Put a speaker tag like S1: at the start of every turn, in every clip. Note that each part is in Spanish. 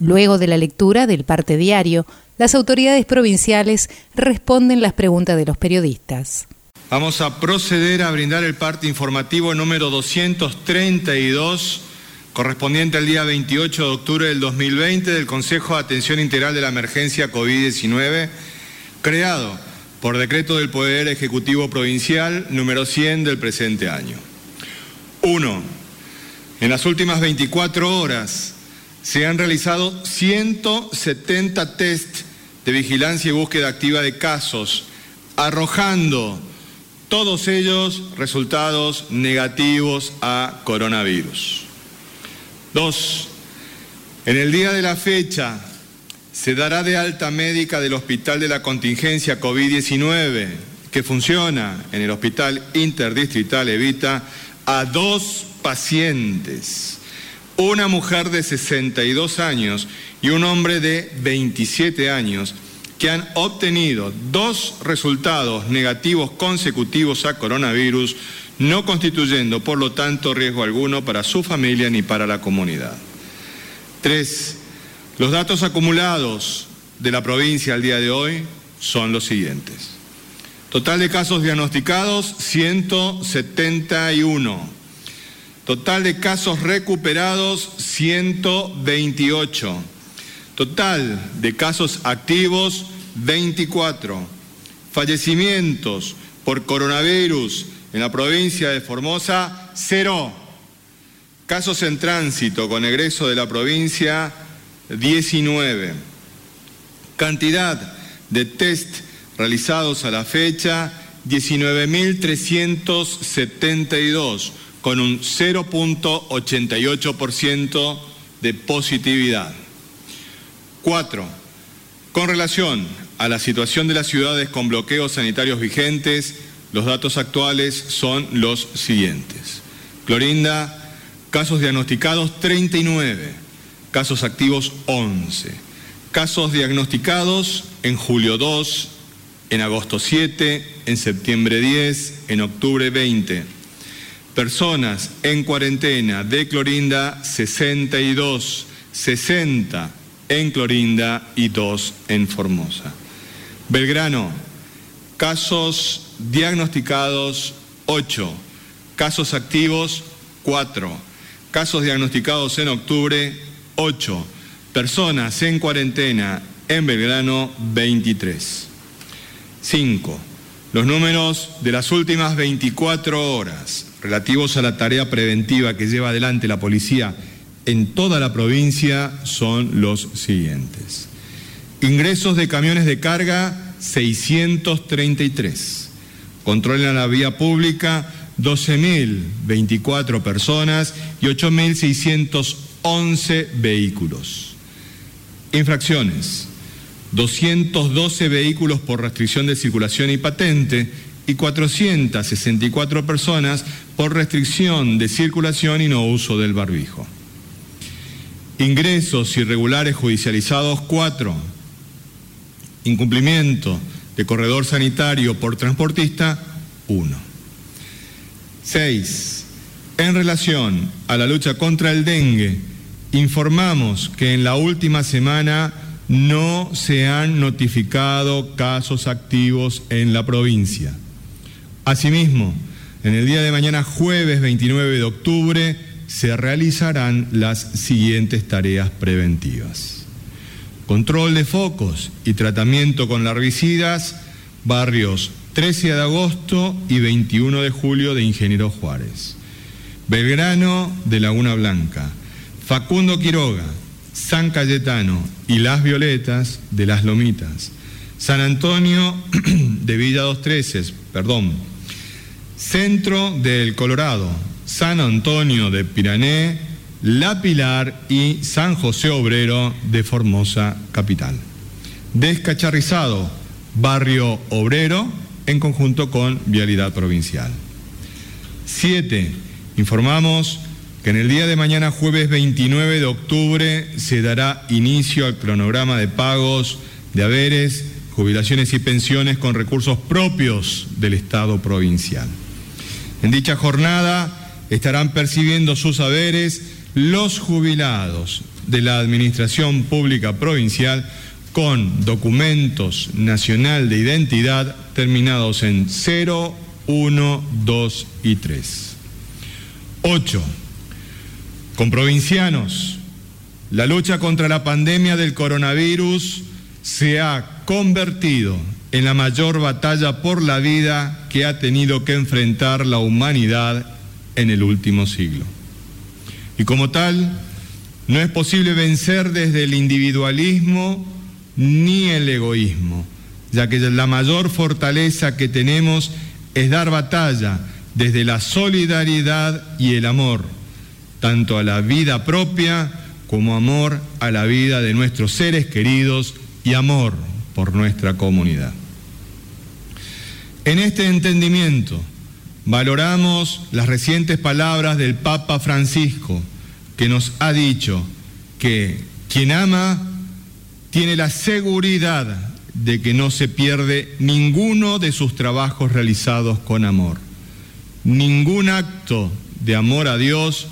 S1: Luego de la lectura del parte diario, las autoridades provinciales responden las preguntas de los periodistas.
S2: Vamos a proceder a brindar el parte informativo número 232 correspondiente al día 28 de octubre del 2020 del Consejo de Atención Integral de la Emergencia COVID-19, creado por decreto del Poder Ejecutivo Provincial número 100 del presente año. 1. En las últimas 24 horas se han realizado 170 test de vigilancia y búsqueda activa de casos, arrojando todos ellos resultados negativos a coronavirus. Dos, en el día de la fecha se dará de alta médica del Hospital de la Contingencia COVID-19, que funciona en el Hospital Interdistrital Evita, a dos pacientes una mujer de 62 años y un hombre de 27 años que han obtenido dos resultados negativos consecutivos a coronavirus, no constituyendo, por lo tanto, riesgo alguno para su familia ni para la comunidad. Tres, los datos acumulados de la provincia al día de hoy son los siguientes. Total de casos diagnosticados, 171. Total de casos recuperados, 128. Total de casos activos, 24. Fallecimientos por coronavirus en la provincia de Formosa, cero. Casos en tránsito con egreso de la provincia, 19. Cantidad de test realizados a la fecha, 19.372 con un 0.88% de positividad. Cuatro, con relación a la situación de las ciudades con bloqueos sanitarios vigentes, los datos actuales son los siguientes. Clorinda, casos diagnosticados 39, casos activos 11, casos diagnosticados en julio 2, en agosto 7, en septiembre 10, en octubre 20 Personas en cuarentena de Clorinda, 62, 60 en Clorinda y 2 en Formosa. Belgrano, casos diagnosticados 8, casos activos 4, casos diagnosticados en octubre 8, personas en cuarentena en Belgrano 23. 5. Los números de las últimas 24 horas relativos a la tarea preventiva que lleva adelante la policía en toda la provincia son los siguientes. Ingresos de camiones de carga 633. Control en la vía pública 12.024 personas y 8.611 vehículos. Infracciones 212 vehículos por restricción de circulación y patente y 464 personas por restricción de circulación y no uso del barbijo. Ingresos irregulares judicializados 4. Incumplimiento de corredor sanitario por transportista 1. 6. En relación a la lucha contra el dengue, informamos que en la última semana no se han notificado casos activos en la provincia. Asimismo, en el día de mañana, jueves 29 de octubre, se realizarán las siguientes tareas preventivas. Control de focos y tratamiento con larvicidas, barrios 13 de agosto y 21 de julio de Ingeniero Juárez. Belgrano de Laguna Blanca, Facundo Quiroga, San Cayetano y Las Violetas de Las Lomitas, San Antonio de Villa Dos Treces, perdón, Centro del Colorado, San Antonio de Pirané, La Pilar y San José Obrero de Formosa Capital. Descacharrizado, Barrio Obrero, en conjunto con Vialidad Provincial. Siete, informamos que en el día de mañana, jueves 29 de octubre, se dará inicio al cronograma de pagos de haberes, jubilaciones y pensiones con recursos propios del Estado provincial. En dicha jornada estarán percibiendo sus haberes los jubilados de la Administración Pública Provincial con documentos nacional de identidad terminados en 0, 1, 2 y 3. 8. Con provincianos, la lucha contra la pandemia del coronavirus se ha convertido en la mayor batalla por la vida que ha tenido que enfrentar la humanidad en el último siglo. Y como tal, no es posible vencer desde el individualismo ni el egoísmo, ya que la mayor fortaleza que tenemos es dar batalla desde la solidaridad y el amor, tanto a la vida propia como amor a la vida de nuestros seres queridos y amor por nuestra comunidad. En este entendimiento valoramos las recientes palabras del Papa Francisco, que nos ha dicho que quien ama tiene la seguridad de que no se pierde ninguno de sus trabajos realizados con amor. Ningún acto de amor a Dios,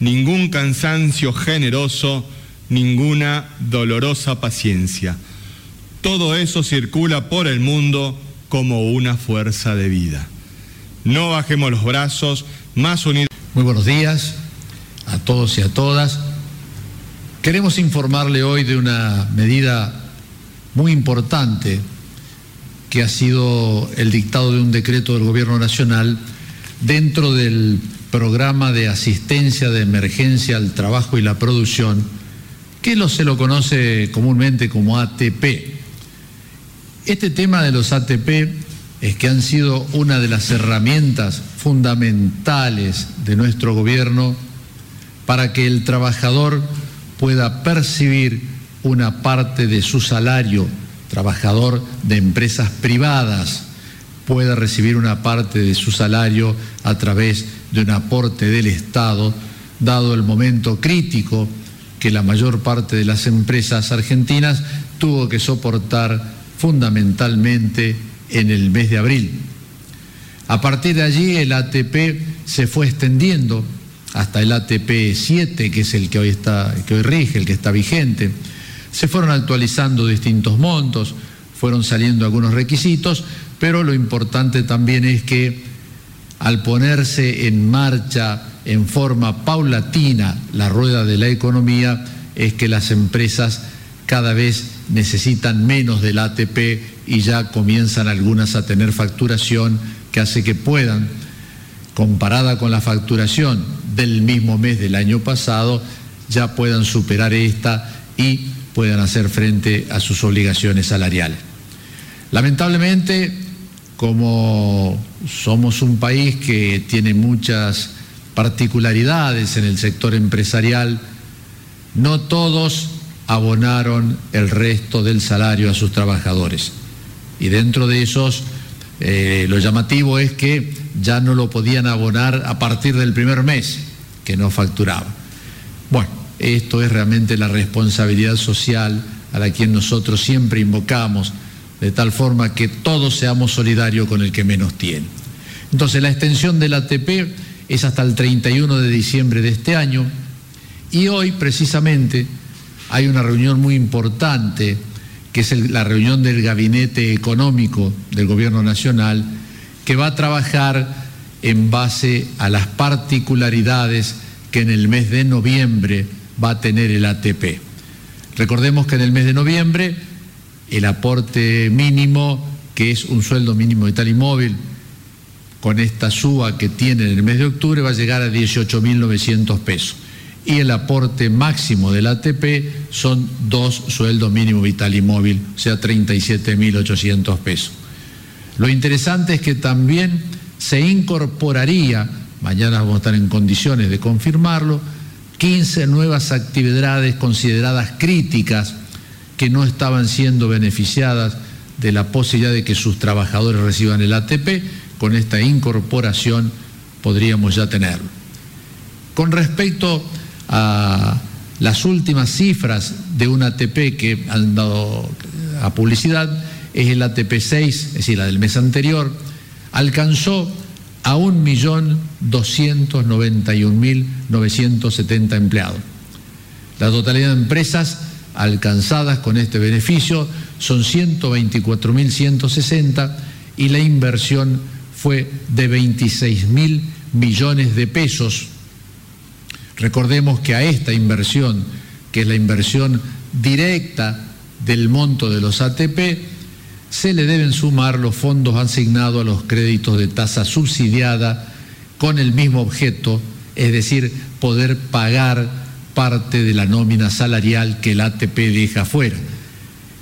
S2: ningún cansancio generoso, ninguna dolorosa paciencia. Todo eso circula por el mundo como una fuerza de vida. No bajemos los brazos, más unidos.
S3: Muy buenos días a todos y a todas. Queremos informarle hoy de una medida muy importante que ha sido el dictado de un decreto del Gobierno Nacional dentro del programa de asistencia de emergencia al trabajo y la producción, que lo, se lo conoce comúnmente como ATP. Este tema de los ATP es que han sido una de las herramientas fundamentales de nuestro gobierno para que el trabajador pueda percibir una parte de su salario, trabajador de empresas privadas, pueda recibir una parte de su salario a través de un aporte del Estado, dado el momento crítico que la mayor parte de las empresas argentinas tuvo que soportar fundamentalmente en el mes de abril. A partir de allí el ATP se fue extendiendo hasta el ATP 7, que es el que hoy está, que hoy rige, el que está vigente. Se fueron actualizando distintos montos, fueron saliendo algunos requisitos, pero lo importante también es que al ponerse en marcha en forma paulatina la rueda de la economía, es que las empresas cada vez necesitan menos del ATP y ya comienzan algunas a tener facturación que hace que puedan, comparada con la facturación del mismo mes del año pasado, ya puedan superar esta y puedan hacer frente a sus obligaciones salariales. Lamentablemente, como somos un país que tiene muchas particularidades en el sector empresarial, no todos abonaron el resto del salario a sus trabajadores. Y dentro de esos, eh, lo llamativo es que ya no lo podían abonar a partir del primer mes que no facturaba. Bueno, esto es realmente la responsabilidad social a la que nosotros siempre invocamos, de tal forma que todos seamos solidarios con el que menos tiene. Entonces, la extensión del ATP es hasta el 31 de diciembre de este año y hoy precisamente hay una reunión muy importante, que es la reunión del Gabinete Económico del Gobierno Nacional, que va a trabajar en base a las particularidades que en el mes de noviembre va a tener el ATP. Recordemos que en el mes de noviembre el aporte mínimo, que es un sueldo mínimo vital y móvil, con esta suba que tiene en el mes de octubre, va a llegar a 18.900 pesos y el aporte máximo del ATP son dos sueldos mínimo vital y móvil, o sea, 37.800 pesos. Lo interesante es que también se incorporaría, mañana vamos a estar en condiciones de confirmarlo, 15 nuevas actividades consideradas críticas que no estaban siendo beneficiadas de la posibilidad de que sus trabajadores reciban el ATP, con esta incorporación podríamos ya tenerlo. Con respecto a las últimas cifras de un ATP que han dado a publicidad, es el ATP 6, es decir, la del mes anterior, alcanzó a 1.291.970 empleados. La totalidad de empresas alcanzadas con este beneficio son 124.160 y la inversión fue de 26.000 millones de pesos. Recordemos que a esta inversión, que es la inversión directa del monto de los ATP, se le deben sumar los fondos asignados a los créditos de tasa subsidiada con el mismo objeto, es decir, poder pagar parte de la nómina salarial que el ATP deja fuera.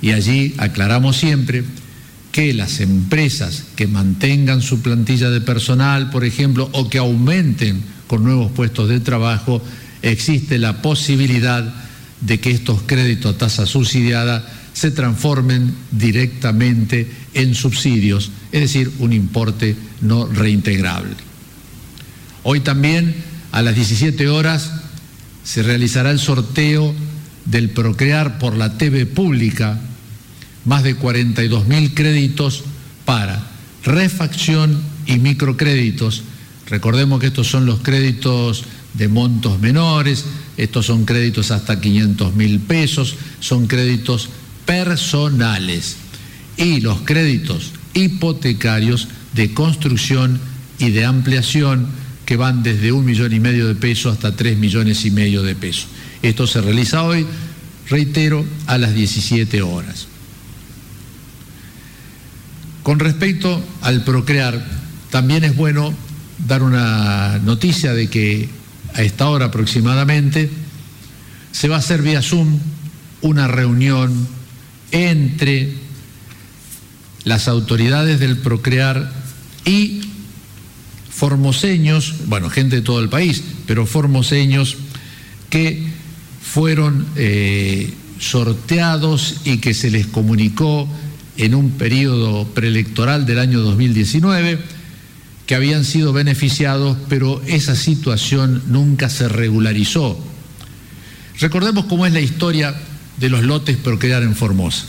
S3: Y allí aclaramos siempre que las empresas que mantengan su plantilla de personal, por ejemplo, o que aumenten con nuevos puestos de trabajo, existe la posibilidad de que estos créditos a tasa subsidiada se transformen directamente en subsidios, es decir, un importe no reintegrable. Hoy también, a las 17 horas, se realizará el sorteo del Procrear por la TV pública, más de 42 mil créditos para refacción y microcréditos. Recordemos que estos son los créditos de montos menores, estos son créditos hasta 500 mil pesos, son créditos personales y los créditos hipotecarios de construcción y de ampliación que van desde un millón y medio de pesos hasta tres millones y medio de pesos. Esto se realiza hoy, reitero, a las 17 horas. Con respecto al procrear, también es bueno dar una noticia de que a esta hora aproximadamente se va a hacer vía Zoom una reunión entre las autoridades del Procrear y formoseños, bueno, gente de todo el país, pero formoseños que fueron eh, sorteados y que se les comunicó en un periodo preelectoral del año 2019 que habían sido beneficiados, pero esa situación nunca se regularizó. Recordemos cómo es la historia de los lotes Procrear en Formosa.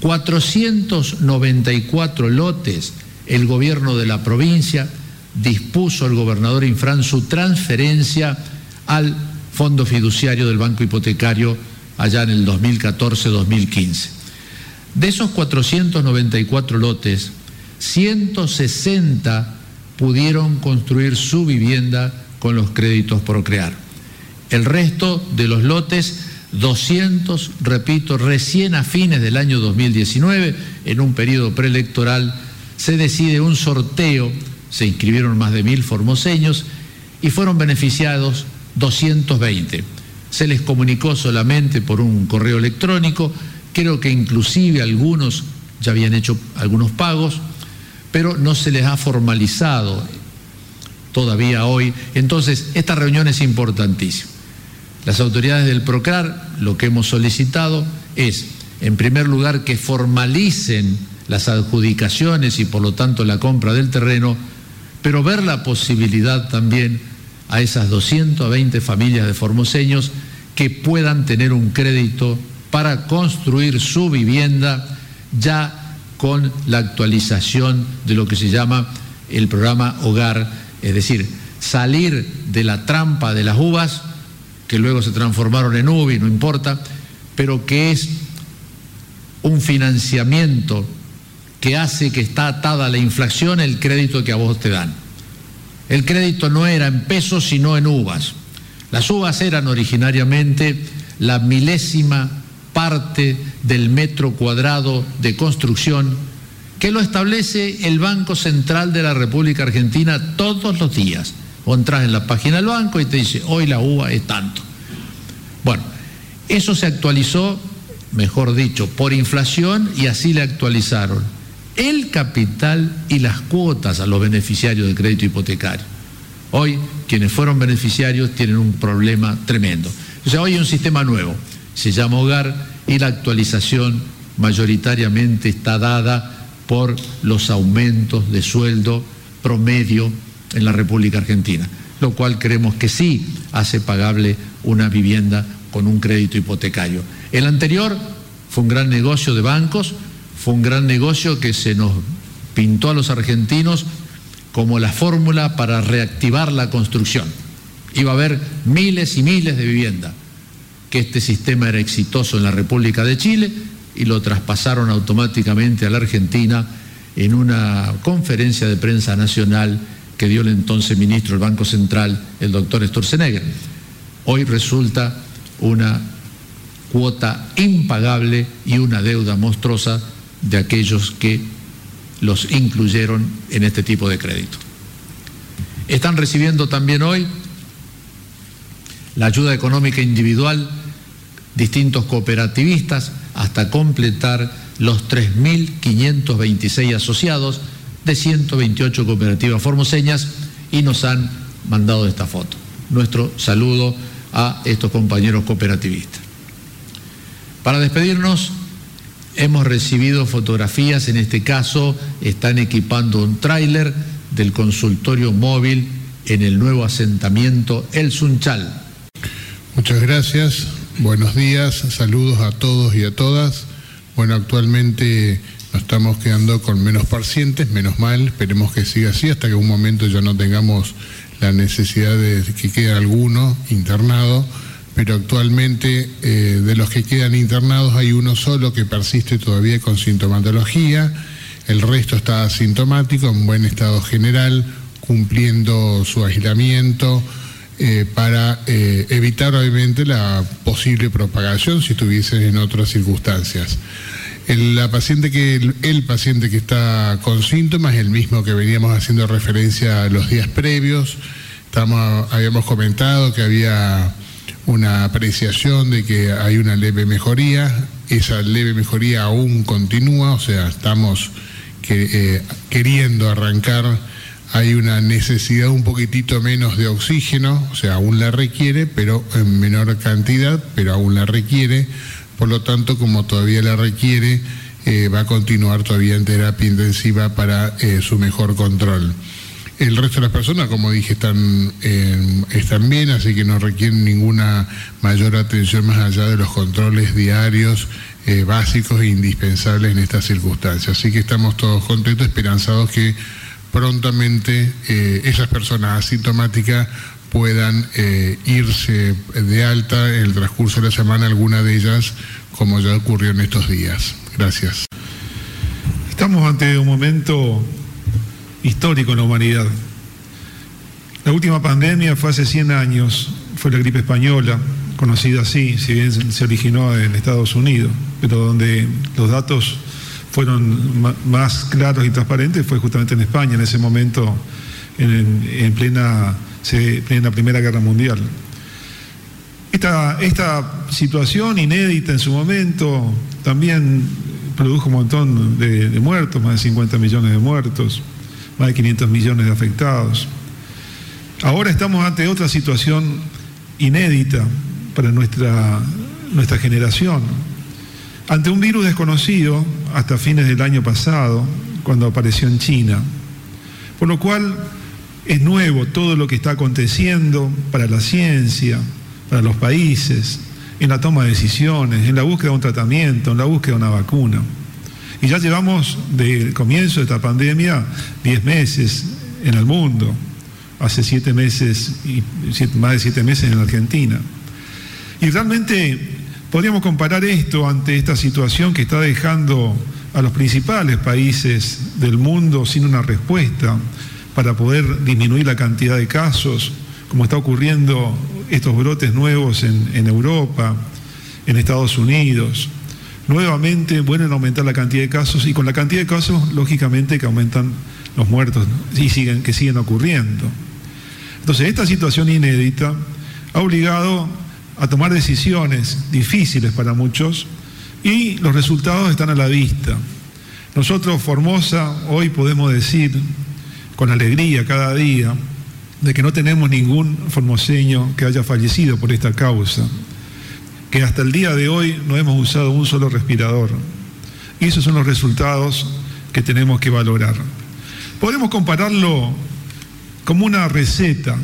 S3: 494 lotes el gobierno de la provincia dispuso al gobernador Infran su transferencia al fondo fiduciario del Banco Hipotecario allá en el 2014-2015. De esos 494 lotes, 160 pudieron construir su vivienda con los créditos Procrear. El resto de los lotes 200, repito, recién a fines del año 2019, en un periodo preelectoral, se decide un sorteo, se inscribieron más de mil formoseños y fueron beneficiados 220. Se les comunicó solamente por un correo electrónico, creo que inclusive algunos ya habían hecho algunos pagos, pero no se les ha formalizado todavía hoy. Entonces, esta reunión es importantísima. Las autoridades del PROCRAR lo que hemos solicitado es, en primer lugar, que formalicen las adjudicaciones y por lo tanto la compra del terreno, pero ver la posibilidad también a esas 220 familias de formoseños que puedan tener un crédito para construir su vivienda ya con la actualización de lo que se llama el programa Hogar, es decir, salir de la trampa de las uvas que luego se transformaron en UBI, no importa, pero que es un financiamiento que hace que está atada la inflación el crédito que a vos te dan. El crédito no era en pesos, sino en uvas. Las uvas eran originariamente la milésima parte del metro cuadrado de construcción que lo establece el Banco Central de la República Argentina todos los días. O entras en la página del banco y te dice, hoy la uva es tanto. Bueno, eso se actualizó, mejor dicho, por inflación y así le actualizaron el capital y las cuotas a los beneficiarios del crédito hipotecario. Hoy, quienes fueron beneficiarios tienen un problema tremendo. O sea, hoy hay un sistema nuevo, se llama hogar y la actualización mayoritariamente está dada por los aumentos de sueldo promedio en la República Argentina, lo cual creemos que sí hace pagable una vivienda con un crédito hipotecario. El anterior fue un gran negocio de bancos, fue un gran negocio que se nos pintó a los argentinos como la fórmula para reactivar la construcción. Iba a haber miles y miles de viviendas, que este sistema era exitoso en la República de Chile y lo traspasaron automáticamente a la Argentina en una conferencia de prensa nacional que dio el entonces ministro del Banco Central, el doctor Sturzenegger. Hoy resulta una cuota impagable y una deuda monstruosa de aquellos que los incluyeron en este tipo de crédito. Están recibiendo también hoy la ayuda económica individual distintos cooperativistas hasta completar los 3.526 asociados de 128 cooperativas formoseñas y nos han mandado esta foto. Nuestro saludo a estos compañeros cooperativistas. Para despedirnos, hemos recibido fotografías, en este caso están equipando un tráiler del consultorio móvil en el nuevo asentamiento El Sunchal.
S4: Muchas gracias, buenos días, saludos a todos y a todas. Bueno, actualmente nos estamos quedando con menos pacientes, menos mal, esperemos que siga así hasta que un momento ya no tengamos la necesidad de que quede alguno internado, pero actualmente eh, de los que quedan internados hay uno solo que persiste todavía con sintomatología, el resto está asintomático, en buen estado general, cumpliendo su aislamiento eh, para eh, evitar obviamente la posible propagación si estuviesen en otras circunstancias. El, paciente que, el, paciente que está con síntomas el mismo que veníamos haciendo referencia los días previos. Estamos, habíamos comentado que había una apreciación de que hay una leve mejoría. Esa leve mejoría aún continúa, o sea, estamos eh, queriendo arrancar. Hay una necesidad un poquitito menos de oxígeno, o sea, aún la requiere, pero en menor cantidad, pero aún la requiere por lo tanto, como todavía la requiere, eh, va a continuar todavía en terapia intensiva para eh, su mejor control. El resto de las personas, como dije, están, eh, están bien, así que no requieren ninguna mayor atención más allá de los controles diarios básicos e indispensables en estas circunstancias. Así que estamos todos contentos, esperanzados que prontamente esas personas asintomáticas puedan eh, irse de alta en el transcurso de la semana, alguna de ellas, como ya ocurrió en estos días. Gracias.
S5: Estamos ante un momento histórico en la humanidad. La última pandemia fue hace 100 años, fue la gripe española, conocida así, si bien se originó en Estados Unidos, pero donde los datos fueron más claros y transparentes fue justamente en España, en ese momento, en, en plena en la Primera Guerra Mundial. Esta, situación inédita en su momento también produjo un montón de, de, muertos, más de 50 millones de muertos, más de 500 millones de afectados. Ahora estamos ante otra situación inédita para nuestra, nuestra generación, ante un virus desconocido hasta fines del año pasado, cuando apareció en China, por lo cual es nuevo todo lo que está aconteciendo para la ciencia, para los países, en la toma de decisiones, en la búsqueda de un tratamiento, en la búsqueda de una vacuna. Y ya llevamos del comienzo de esta pandemia 10 meses en el mundo, hace 7 meses y más de 7 meses en Argentina. Y realmente podríamos comparar esto ante esta situación que está dejando a los principales países del mundo sin una respuesta, para poder disminuir la cantidad de casos, como está ocurriendo estos brotes nuevos en, Europa, en Estados Unidos. Nuevamente vuelven a aumentar la cantidad de casos y con la cantidad de casos, lógicamente, que aumentan los muertos y siguen, que siguen ocurriendo. Entonces, esta situación inédita ha obligado a tomar decisiones difíciles para muchos y los resultados están a la vista. Nosotros, Formosa, hoy podemos decir con alegría cada día de que no tenemos ningún formoseño que haya fallecido por esta causa, que hasta el día de hoy no hemos usado un solo respirador, Y esos son los resultados que tenemos que valorar. Podemos compararlo como una receta.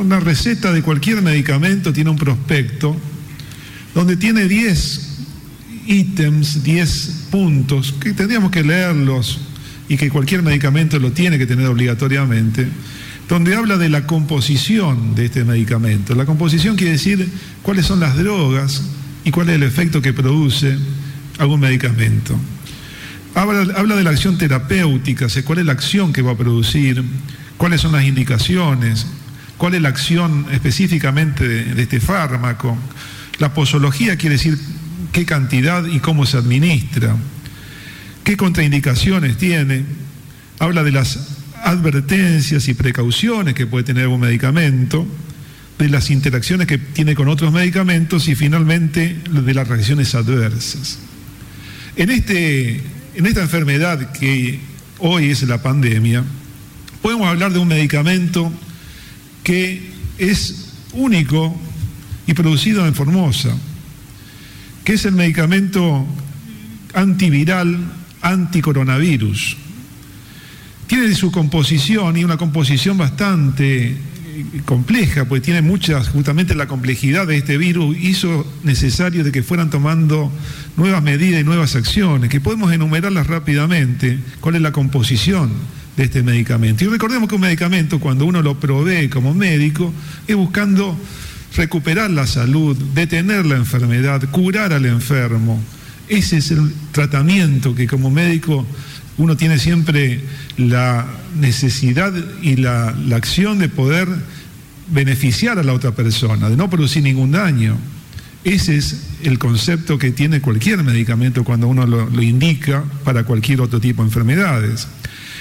S5: Una receta de cualquier medicamento tiene un prospecto donde tiene 10 ítems, 10 puntos, que tendríamos que leerlos y que cualquier medicamento lo tiene que tener obligatoriamente, donde habla de la composición de este medicamento. La composición quiere decir cuáles son las drogas y cuál es el efecto que produce algún medicamento. Habla, de la acción terapéutica, cuál es la acción que va a producir, cuáles son las indicaciones, cuál es la acción específicamente de, de este fármaco. La posología quiere decir qué cantidad y cómo se administra, qué contraindicaciones tiene, habla de las advertencias y precauciones que puede tener un medicamento, de las interacciones que tiene con otros medicamentos y finalmente de las reacciones adversas. En, este, en esta enfermedad que hoy es la pandemia, podemos hablar de un medicamento que es único y producido en Formosa que es el medicamento antiviral anticoronavirus. Tiene su composición y una composición bastante eh, compleja, pues tiene muchas, justamente la complejidad de este virus hizo necesario de que fueran tomando nuevas medidas y nuevas acciones, que podemos enumerarlas rápidamente, cuál es la composición de este medicamento. Y recordemos que un medicamento, cuando uno lo provee como médico, es buscando recuperar la salud, detener la enfermedad, curar al enfermo. Ese es el tratamiento que como médico uno tiene siempre la necesidad y la, acción de poder beneficiar a la otra persona, de no producir ningún daño. Ese es el concepto que tiene cualquier medicamento cuando uno lo, lo, indica para cualquier otro tipo de enfermedades.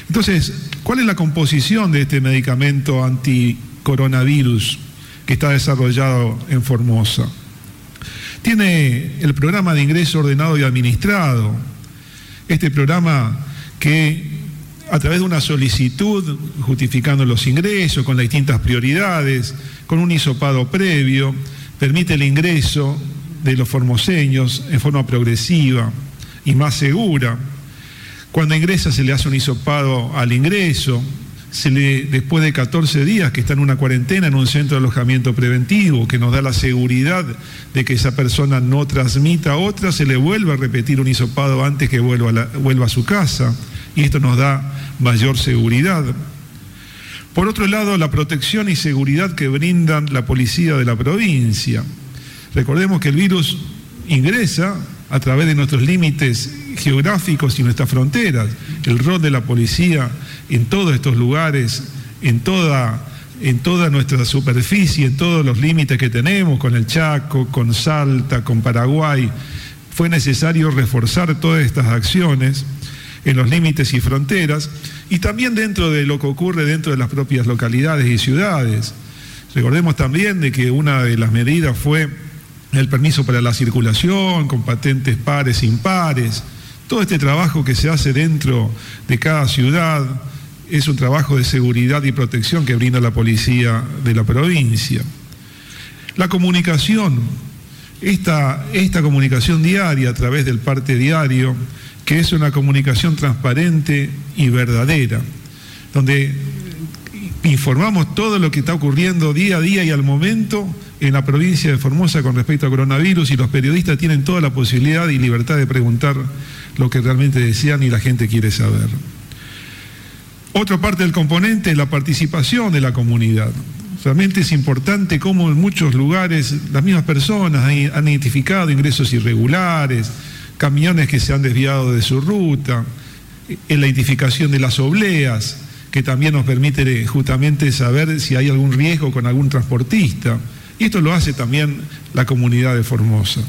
S5: Entonces, ¿cuál es la composición de este medicamento anticoronavirus? que está desarrollado en Formosa. Tiene el programa de ingreso ordenado y administrado, este programa que a través de una solicitud justificando los ingresos con las distintas prioridades, con un hisopado previo, permite el ingreso de los formoseños en forma progresiva y más segura. Cuando ingresa se le hace un hisopado al ingreso, se le, después de 14 días que está en una cuarentena en un centro de alojamiento preventivo, que nos da la seguridad de que esa persona no transmita a otra, se le vuelve a repetir un hisopado antes que vuelva vuelva a su casa, y esto nos da mayor seguridad. Por otro lado, la protección y seguridad que brindan la policía de la provincia. Recordemos que el virus ingresa a través de nuestros límites geográficos y nuestras fronteras. El rol de la policía en todos estos lugares, en toda, en toda nuestra superficie, en todos los límites que tenemos, con el Chaco, con Salta, con Paraguay, fue necesario reforzar todas estas acciones en los límites y fronteras y también dentro de lo que ocurre dentro de las propias localidades y ciudades. Recordemos también de que una de las medidas fue el permiso para la circulación con patentes pares e impares. Todo este trabajo que se hace dentro de cada ciudad es un trabajo de seguridad y protección que brinda la policía de la provincia. La comunicación, esta, esta comunicación diaria a través del parte diario, que es una comunicación transparente y verdadera, donde informamos todo lo que está ocurriendo día a día y al momento en la provincia de Formosa con respecto al coronavirus y los periodistas tienen toda la posibilidad y libertad de preguntar lo que realmente desean y la gente quiere saber. Otra parte del componente es la participación de la comunidad. Realmente es importante cómo en muchos lugares las mismas personas han identificado ingresos irregulares, camiones que se han desviado de su ruta, en la identificación de las obleas, que también nos permite justamente saber si hay algún riesgo con algún transportista. Y esto lo hace también la comunidad de Formosa.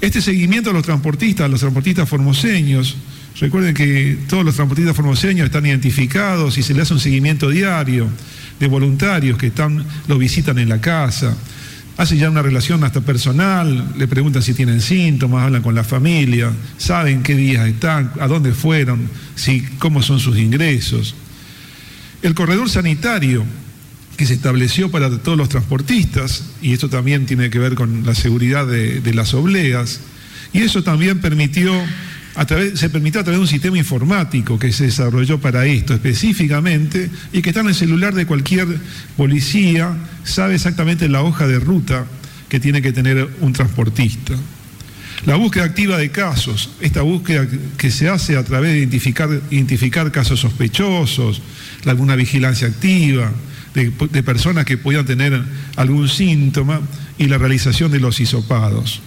S5: Este seguimiento a los transportistas, a los transportistas formoseños, recuerden que todos los transportistas formoseños están identificados y se les hace un seguimiento diario de voluntarios que están, lo visitan en la casa, hacen ya una relación hasta personal, le preguntan si tienen síntomas, hablan con la familia, saben qué días están, a dónde fueron, si, cómo son sus ingresos. El corredor sanitario que se estableció para todos los transportistas, y esto también tiene que ver con la seguridad de, las obleas, y eso también permitió se permitió a través de un sistema informático que se desarrolló para esto específicamente y que está en el celular de cualquier policía, sabe exactamente la hoja de ruta que tiene que tener un transportista. La búsqueda activa de casos, esta búsqueda que se hace a través de identificar, casos sospechosos, alguna vigilancia activa, de, de personas que puedan tener algún síntoma y la realización de los hisopados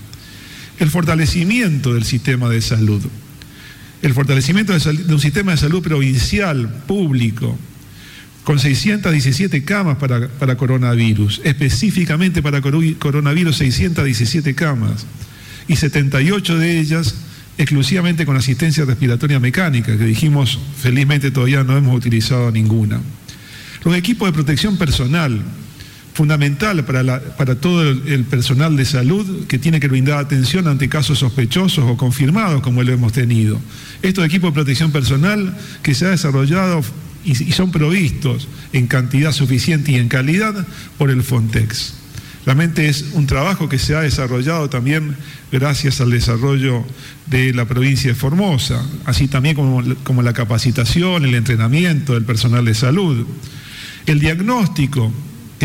S5: el fortalecimiento del sistema de salud, el fortalecimiento de, un sistema de salud provincial, público, con 617 camas para, para coronavirus, específicamente para coronavirus 617 camas, y 78 de ellas exclusivamente con asistencia respiratoria mecánica, que dijimos felizmente todavía no hemos utilizado ninguna. Los equipos de protección personal, fundamental para, para todo el, personal de salud que tiene que brindar atención ante casos sospechosos o confirmados como lo hemos tenido. Estos equipos de protección personal que se ha desarrollado y, son provistos en cantidad suficiente y en calidad por el Fontex. Realmente es un trabajo que se ha desarrollado también gracias al desarrollo de la provincia de Formosa, así también como, como la capacitación, el entrenamiento del personal de salud. El diagnóstico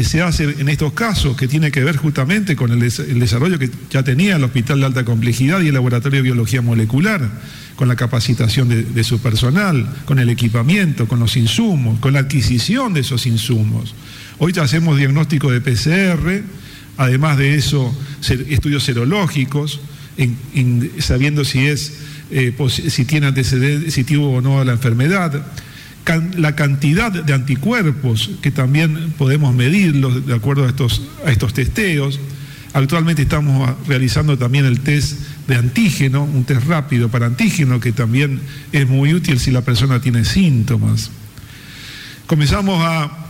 S5: se hace en estos casos, que tiene que ver justamente con el, desarrollo que ya tenía el Hospital de Alta Complejidad y el Laboratorio de Biología Molecular, con la capacitación de, su personal, con el equipamiento, con los insumos, con la adquisición de esos insumos. Hoy ya hacemos diagnóstico de PCR, además de eso, estudios serológicos, sabiendo si, es, eh, si tiene antecedentes, si tuvo o no la enfermedad la cantidad de anticuerpos que también podemos medirlos de acuerdo a estos, a estos testeos. Actualmente estamos realizando también el test de antígeno, un test rápido para antígeno que también es muy útil si la persona tiene síntomas. Comenzamos a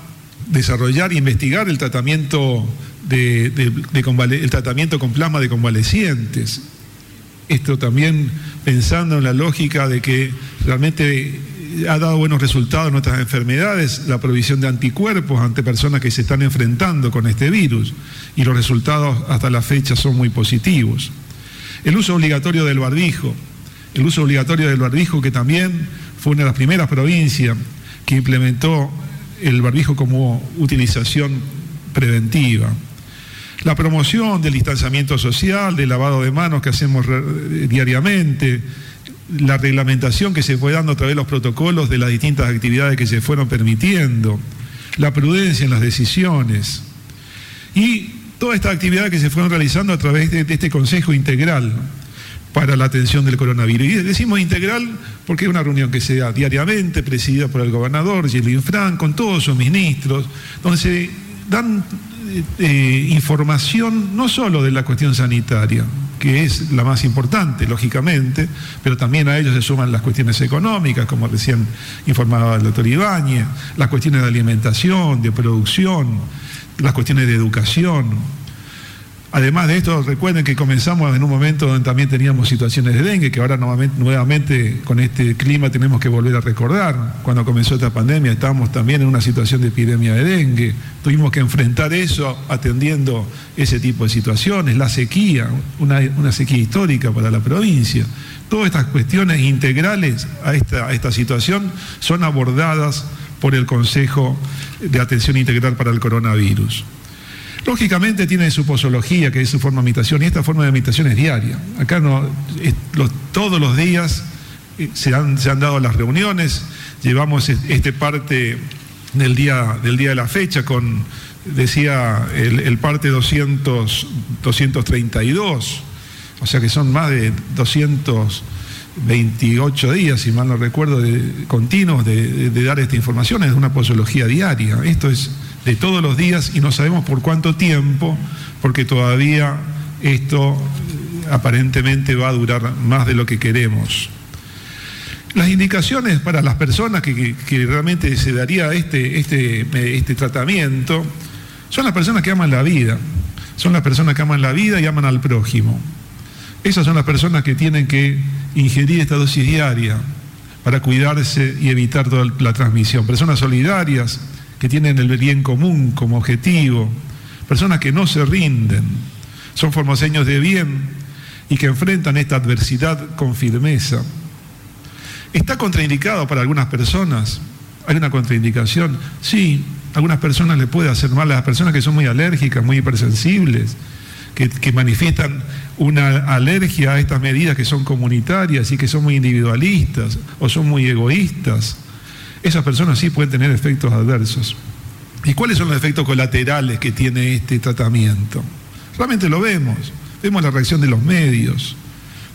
S5: desarrollar e investigar el tratamiento, de, el tratamiento con plasma de convalecientes. Esto también pensando en la lógica de que realmente ha dado buenos resultados en otras enfermedades, la provisión de anticuerpos ante personas que se están enfrentando con este virus y los resultados hasta la fecha son muy positivos. El uso obligatorio del barbijo, el uso obligatorio del barbijo que también fue una de las primeras provincias que implementó el barbijo como utilización preventiva. La promoción del distanciamiento social, del lavado de manos que hacemos diariamente, la reglamentación que se fue dando a través de los protocolos de las distintas actividades que se fueron permitiendo, la prudencia en las decisiones y toda esta actividad que se fueron realizando a través de, este Consejo Integral para la atención del coronavirus. Y decimos integral porque es una reunión que se da diariamente, presidida por el gobernador Gilles Frank, con todos sus ministros, donde se dan eh, información no solo de la cuestión sanitaria, que es la más importante, lógicamente, pero también a ellos se suman las cuestiones económicas, como recién informaba el doctor Ibáñez, las cuestiones de alimentación, de producción, las cuestiones de educación, Además de esto, recuerden que comenzamos en un momento donde también teníamos situaciones de dengue, que ahora nuevamente, con este clima tenemos que volver a recordar. Cuando comenzó esta pandemia estábamos también en una situación de epidemia de dengue. Tuvimos que enfrentar eso atendiendo ese tipo de situaciones, la sequía, una, sequía histórica para la provincia. Todas estas cuestiones integrales a esta, situación son abordadas por el Consejo de Atención Integral para el Coronavirus. Lógicamente tiene su posología, que es su forma de imitación, y esta forma de imitación es diaria. Acá no, todos los días eh, se han, dado las reuniones, llevamos este parte del día, de la fecha con, decía, el, parte 200, 232, o sea que son más de 228 días, si mal no recuerdo, continuos de, de dar esta información, es una posología diaria. Esto es de todos los días y no sabemos por cuánto tiempo, porque todavía esto aparentemente va a durar más de lo que queremos. Las indicaciones para las personas que, realmente se daría este, este, este tratamiento son las personas que aman la vida, son las personas que aman la vida y aman al prójimo. Esas son las personas que tienen que ingerir esta dosis diaria para cuidarse y evitar toda la transmisión. Personas solidarias, que tienen el bien común como objetivo, personas que no se rinden, son formoseños de bien y que enfrentan esta adversidad con firmeza. ¿Está contraindicado para algunas personas? ¿Hay una contraindicación? Sí, algunas personas le puede hacer mal a las personas que son muy alérgicas, muy hipersensibles, que, que, manifiestan una alergia a estas medidas que son comunitarias y que son muy individualistas o son muy egoístas. Esas personas sí pueden tener efectos adversos. ¿Y cuáles son los efectos colaterales que tiene este tratamiento? Realmente lo vemos. Vemos la reacción de los medios.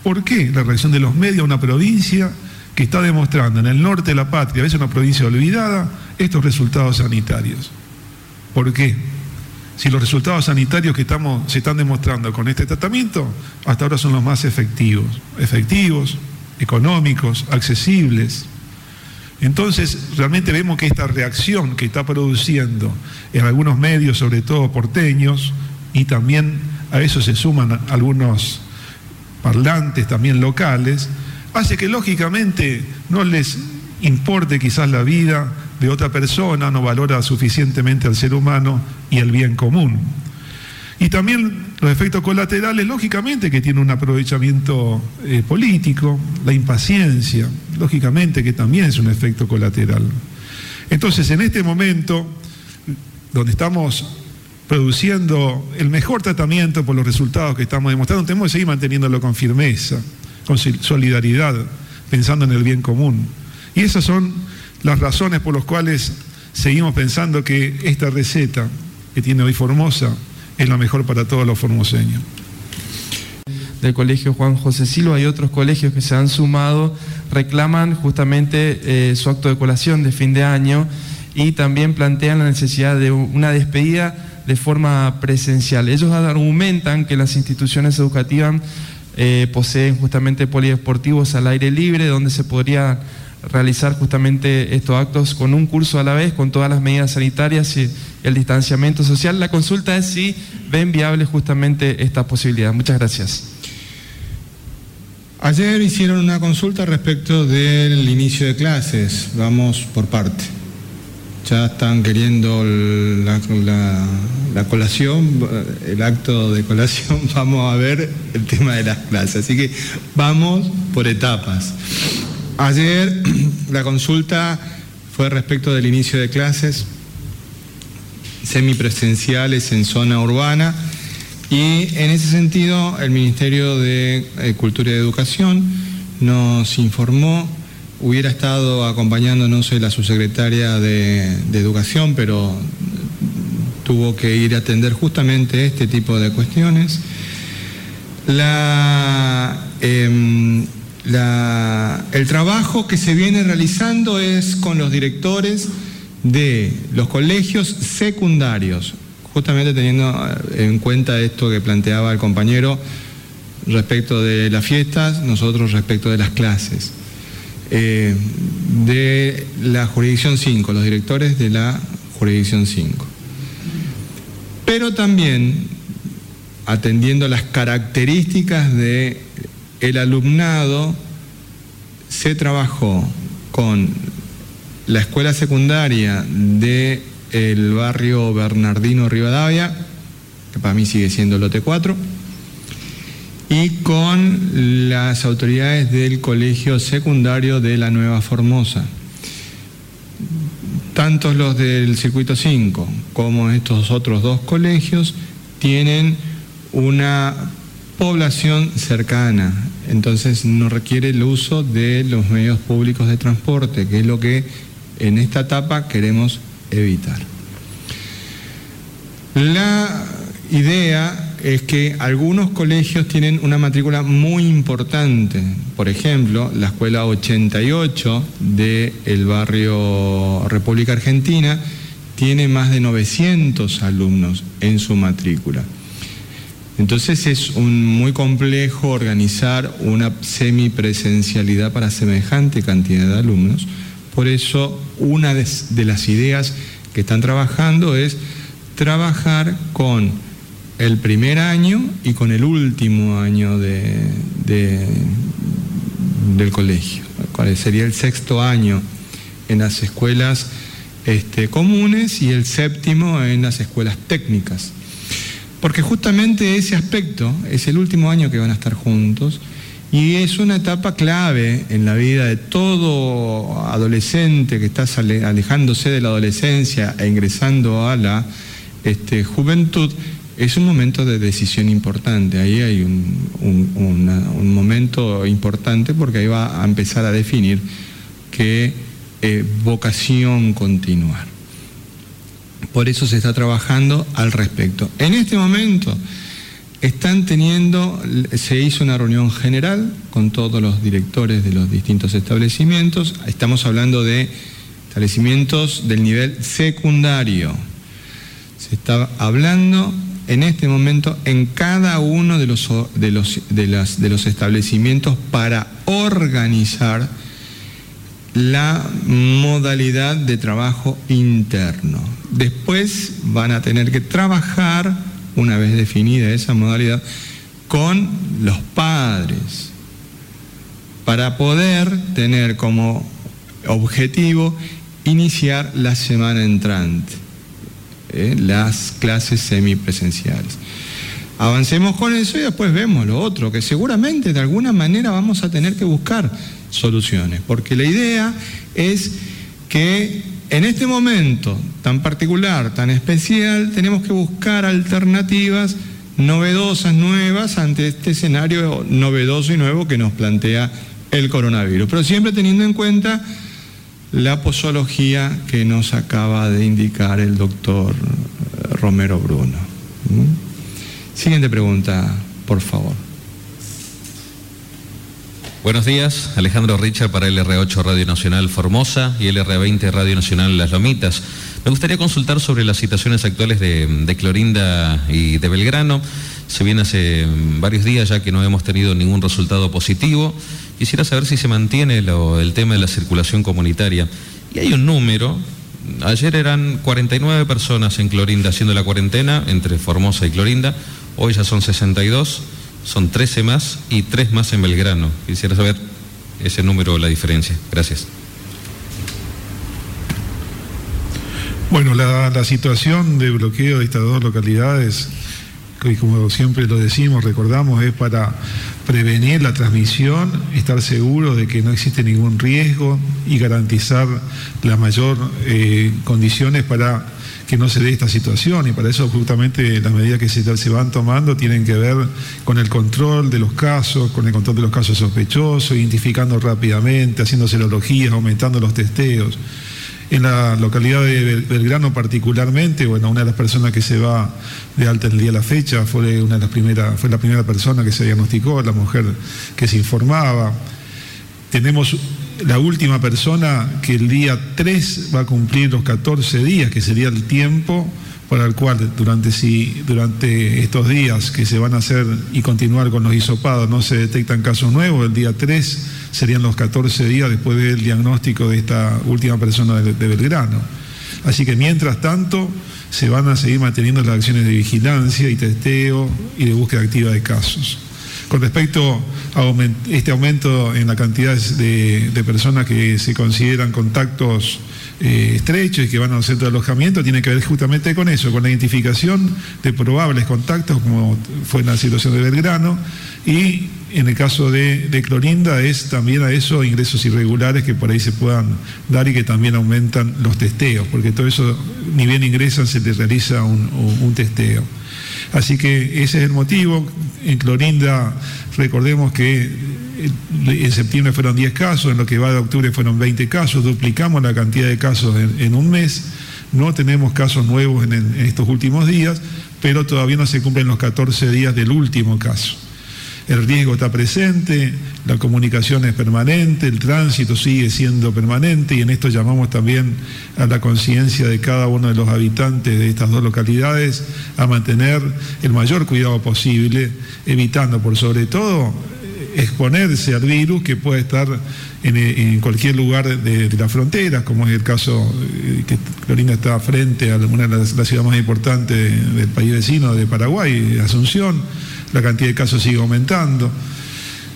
S5: ¿Por qué la reacción de los medios a una provincia que está demostrando en el norte de la patria, a veces una provincia olvidada, estos resultados sanitarios? ¿Por qué? Si los resultados sanitarios que estamos, se están demostrando con este tratamiento, hasta ahora son los más efectivos. Efectivos, económicos, accesibles. Entonces, realmente vemos que esta reacción que está produciendo en algunos medios, sobre todo porteños, y también a eso se suman algunos parlantes también locales, hace que lógicamente no les importe quizás la vida de otra persona, no valora suficientemente al ser humano y el bien común. Y también los efectos colaterales, lógicamente que tiene un aprovechamiento eh, político, la impaciencia, lógicamente que también es un efecto colateral. Entonces, en este momento, donde estamos produciendo el mejor tratamiento por los resultados que estamos demostrando, tenemos que seguir manteniéndolo con firmeza, con solidaridad, pensando en el bien común. Y esas son las razones por las cuales seguimos pensando que esta receta que tiene hoy Formosa es la mejor para todos los formoseños.
S6: Del colegio Juan José Silva y otros colegios que se han sumado reclaman justamente eh, su acto de colación de fin de año y también plantean la necesidad de una despedida de forma presencial. Ellos argumentan que las instituciones educativas eh, poseen justamente polideportivos al aire libre donde se podría realizar justamente estos actos con un curso a la vez, con todas las medidas sanitarias y el distanciamiento social. La consulta es si ven viable justamente esta posibilidad. Muchas gracias.
S2: Ayer hicieron una consulta respecto del inicio de clases. Vamos por parte. Ya están queriendo la, la colación, el acto de colación. Vamos a ver el tema de las clases. Así que vamos por etapas. Ayer la consulta fue respecto del inicio de clases semipresenciales en zona urbana y en ese sentido el Ministerio de eh, Cultura y Educación nos informó, hubiera estado acompañándonos la subsecretaria de, Educación, pero tuvo que ir a atender justamente este tipo de cuestiones. La, el trabajo que se viene realizando es con los directores de los colegios secundarios, justamente teniendo eh, en cuenta esto que planteaba el compañero respecto de las fiestas, nosotros respecto de las clases. Eh, de la jurisdicción 5, los directores de la jurisdicción 5. Pero también atendiendo las características de el alumnado se trabajó con la escuela secundaria del el barrio Bernardino Rivadavia, que para mí sigue siendo lote 4, y con las autoridades del colegio secundario de la Nueva Formosa. Tanto los del circuito 5 como estos otros dos colegios tienen una población cercana, entonces no requiere el uso de los medios públicos de transporte, que es lo que en esta etapa queremos evitar. La idea es que algunos colegios tienen una matrícula muy importante. Por ejemplo, la escuela 88 del barrio República Argentina tiene más de 900 alumnos en su matrícula. Entonces es muy complejo organizar una semipresencialidad para semejante cantidad de alumnos. Por eso una de, las ideas que están trabajando es trabajar con el primer año y con el último año del colegio, cuál sería el sexto año en las escuelas este, comunes y el séptimo en las escuelas técnicas. Porque justamente ese aspecto es el último año que van a estar juntos Y es una etapa clave en la vida de todo adolescente que está alejándose de la adolescencia e ingresando a la este, juventud. Es un momento de decisión importante, ahí hay un, momento importante porque ahí va a empezar a definir qué eh, vocación continuar. Por eso se está trabajando al respecto. En este momento están teniendo, se hizo una reunión general con todos los directores de los distintos establecimientos. Estamos hablando de establecimientos del nivel secundario. Se está hablando en este momento en cada uno de los, de los, de de los establecimientos para organizar la modalidad de trabajo interno. Después van a tener que trabajar, una vez definida esa modalidad, con los padres, para poder tener como objetivo iniciar la semana entrante, ¿eh? las clases semipresenciales. Avancemos con eso y después vemos lo otro, que seguramente de alguna manera vamos a tener que buscar soluciones, porque la idea es que en este momento tan particular, tan especial, tenemos que buscar alternativas novedosas, nuevas, ante este escenario novedoso y nuevo que nos plantea el coronavirus, pero siempre teniendo en cuenta la posología que nos acaba de indicar el doctor Romero Bruno. ¿Mm? Siguiente pregunta, por favor.
S7: Buenos días, Alejandro Richard para LR8 Radio Nacional Formosa y LR20 Radio Nacional Las Lomitas. Me gustaría consultar sobre las situaciones actuales de, Clorinda y de Belgrano. Se viene hace varios días ya que no hemos tenido ningún resultado positivo. Quisiera saber si se mantiene el tema de la circulación comunitaria. Y hay un número, ayer eran 49 personas en Clorinda haciendo la cuarentena entre Formosa y Clorinda, hoy ya son 62 son 13 más y 3 más en Belgrano. Quisiera saber ese número, la diferencia. Gracias.
S5: Bueno, la, situación de bloqueo de estas dos localidades, que como siempre lo decimos, recordamos, es para prevenir la transmisión, estar seguro de que no existe ningún riesgo y garantizar las mayor eh, condiciones para que no se dé esta situación y para eso justamente las medidas que se, van tomando tienen que ver con el control de los casos, con el control de los casos sospechosos, identificando rápidamente, haciendo serologías, aumentando los testeos. En la localidad de Belgrano particularmente, bueno, una de las personas que se va de alta el día de la fecha fue una de las primeras, fue la primera persona que se diagnosticó, la mujer que se informaba. Tenemos la última persona que el día 3 va a cumplir los 14 días, que sería el tiempo para el cual durante, si, durante estos días que se van a hacer y continuar con los hisopados no se detectan casos nuevos, el día 3 serían los 14 días después del diagnóstico de esta última persona de, de Belgrano. Así que mientras tanto se van a seguir manteniendo las acciones de vigilancia y testeo y de búsqueda activa de casos. Con respecto a este aumento en la cantidad de, personas que se consideran contactos eh, estrechos y que van a los centros de alojamiento, tiene que ver justamente con eso, con la identificación de probables contactos, como fue en la situación de Belgrano, y en el caso de, Clorinda es también a eso ingresos irregulares que por ahí se puedan dar y que también aumentan los testeos, porque todo eso, ni bien ingresan, se les realiza un testeo. Así que ese es el motivo. En Clorinda, recordemos que en septiembre fueron 10 casos, en lo que va de octubre fueron 20 casos, duplicamos la cantidad de casos en, un mes. No tenemos casos nuevos en, en estos últimos días, pero todavía no se cumplen los 14 días del último caso el riesgo está presente, la comunicación es permanente, el tránsito sigue siendo permanente y en esto llamamos también a la conciencia de cada uno de los habitantes de estas dos localidades a mantener el mayor cuidado posible, evitando por sobre todo exponerse al virus que puede estar en, cualquier lugar de, las fronteras, como es el caso eh, que Clorinda está frente a una de las, ciudades más importantes del país vecino de Paraguay, Asunción la cantidad de casos sigue aumentando.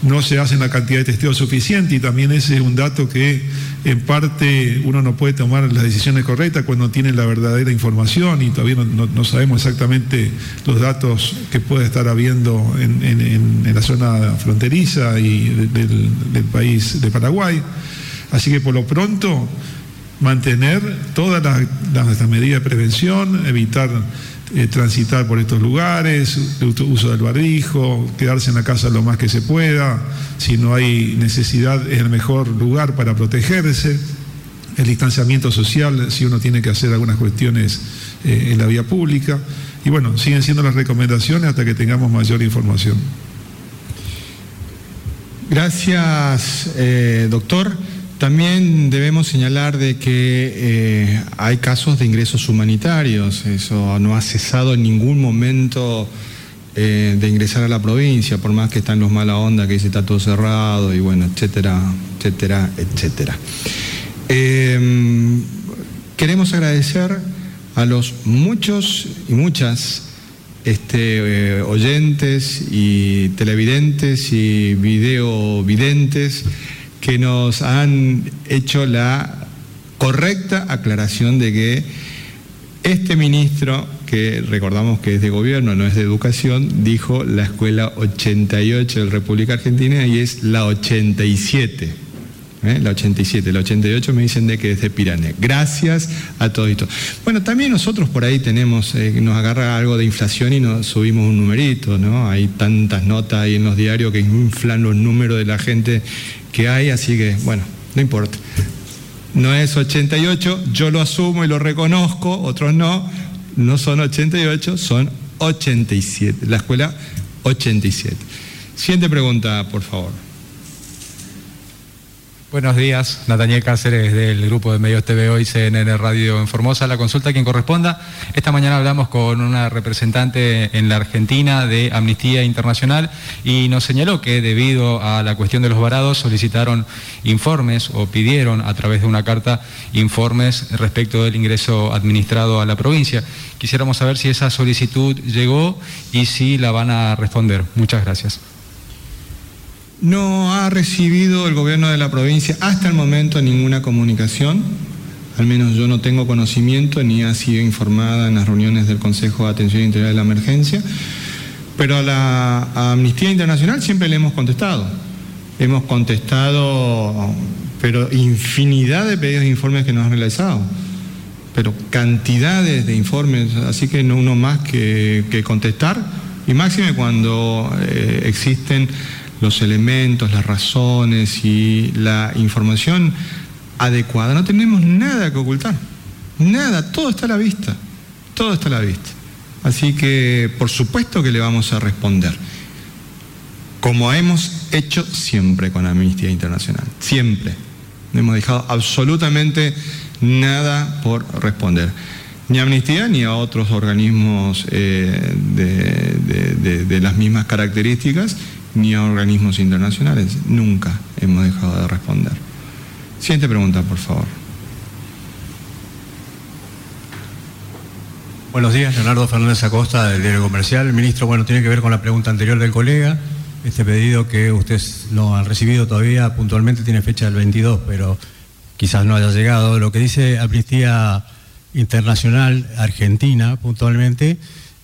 S5: no se hacen la cantidad de testeo suficiente y también ese es un dato que en parte uno no puede tomar las decisiones correctas cuando tiene la verdadera información y todavía no, sabemos exactamente los datos que puede estar habiendo en, la zona fronteriza y del, del país de Paraguay. Así que por lo pronto mantener todas las, medidas de prevención, evitar eh, transitar por estos lugares, uso del barbijo, quedarse en la casa lo más que se pueda, si no hay necesidad es el mejor lugar para protegerse, el distanciamiento social si uno tiene que hacer algunas cuestiones eh, en la vía pública, y bueno, siguen siendo las recomendaciones hasta que tengamos mayor información.
S2: Gracias, eh, doctor. También debemos señalar de que eh, hay casos de ingresos humanitarios, eso no ha cesado en ningún momento eh, de ingresar a la provincia, por más que están los mala onda que dice está todo cerrado y bueno, etcétera, etcétera, etcétera. Em, queremos agradecer a los muchos y muchas este, eh, oyentes y televidentes y videovidentes que nos han hecho la correcta aclaración de que este ministro, que recordamos que es de gobierno, no es de educación, dijo la escuela 88 de la República Argentina y es la 87. ¿eh? La 87, la 88 me dicen de que es de Pirané. Gracias a todo esto. Bueno, también nosotros por ahí tenemos, eh, nos agarra algo de inflación y nos subimos un numerito, ¿no? Hay tantas notas ahí en los diarios que inflan los números de la gente que hay, así que bueno, no importa. No es 88, yo lo asumo y lo reconozco, otros no, no son 88, son 87, la escuela 87. Siguiente pregunta, por favor.
S8: Buenos días, Nataniel Cáceres del grupo de medios TV Hoy, CNN Radio en Formosa. La consulta a quien corresponda. Esta mañana hablamos con una representante en la Argentina de Amnistía Internacional y nos señaló que debido a la cuestión de los varados solicitaron informes o pidieron a través de una carta informes respecto del ingreso administrado a la provincia. Quisiéramos saber si esa solicitud llegó y si la van a responder. Muchas gracias.
S2: No ha recibido el gobierno de la provincia hasta el momento ninguna comunicación, al menos yo no tengo conocimiento ni ha sido informada en las reuniones del Consejo de Atención Integral de la Emergencia, pero a la Amnistía Internacional siempre le hemos contestado. Hemos contestado, pero infinidad de pedidos de informes que nos han realizado, pero cantidades de informes, así que no uno más que, contestar, y máxime cuando eh, existen los elementos, las razones y la información adecuada. No tenemos nada que ocultar, nada, todo está a la vista, todo está a la vista. Así que por supuesto que le vamos a responder, como hemos hecho siempre con Amnistía Internacional, siempre. No hemos dejado absolutamente nada por responder. Ni a Amnistía ni a otros organismos eh, de, las mismas características ni a organismos internacionales. Nunca hemos dejado de responder. Siguiente pregunta, por favor.
S9: Buenos días, Leonardo Fernández Acosta del Diario Comercial. Ministro, bueno, tiene que ver con la pregunta anterior del colega. Este pedido que ustedes no han recibido todavía puntualmente tiene fecha del 22, pero quizás no haya llegado. Lo que dice Amnistía Internacional Argentina puntualmente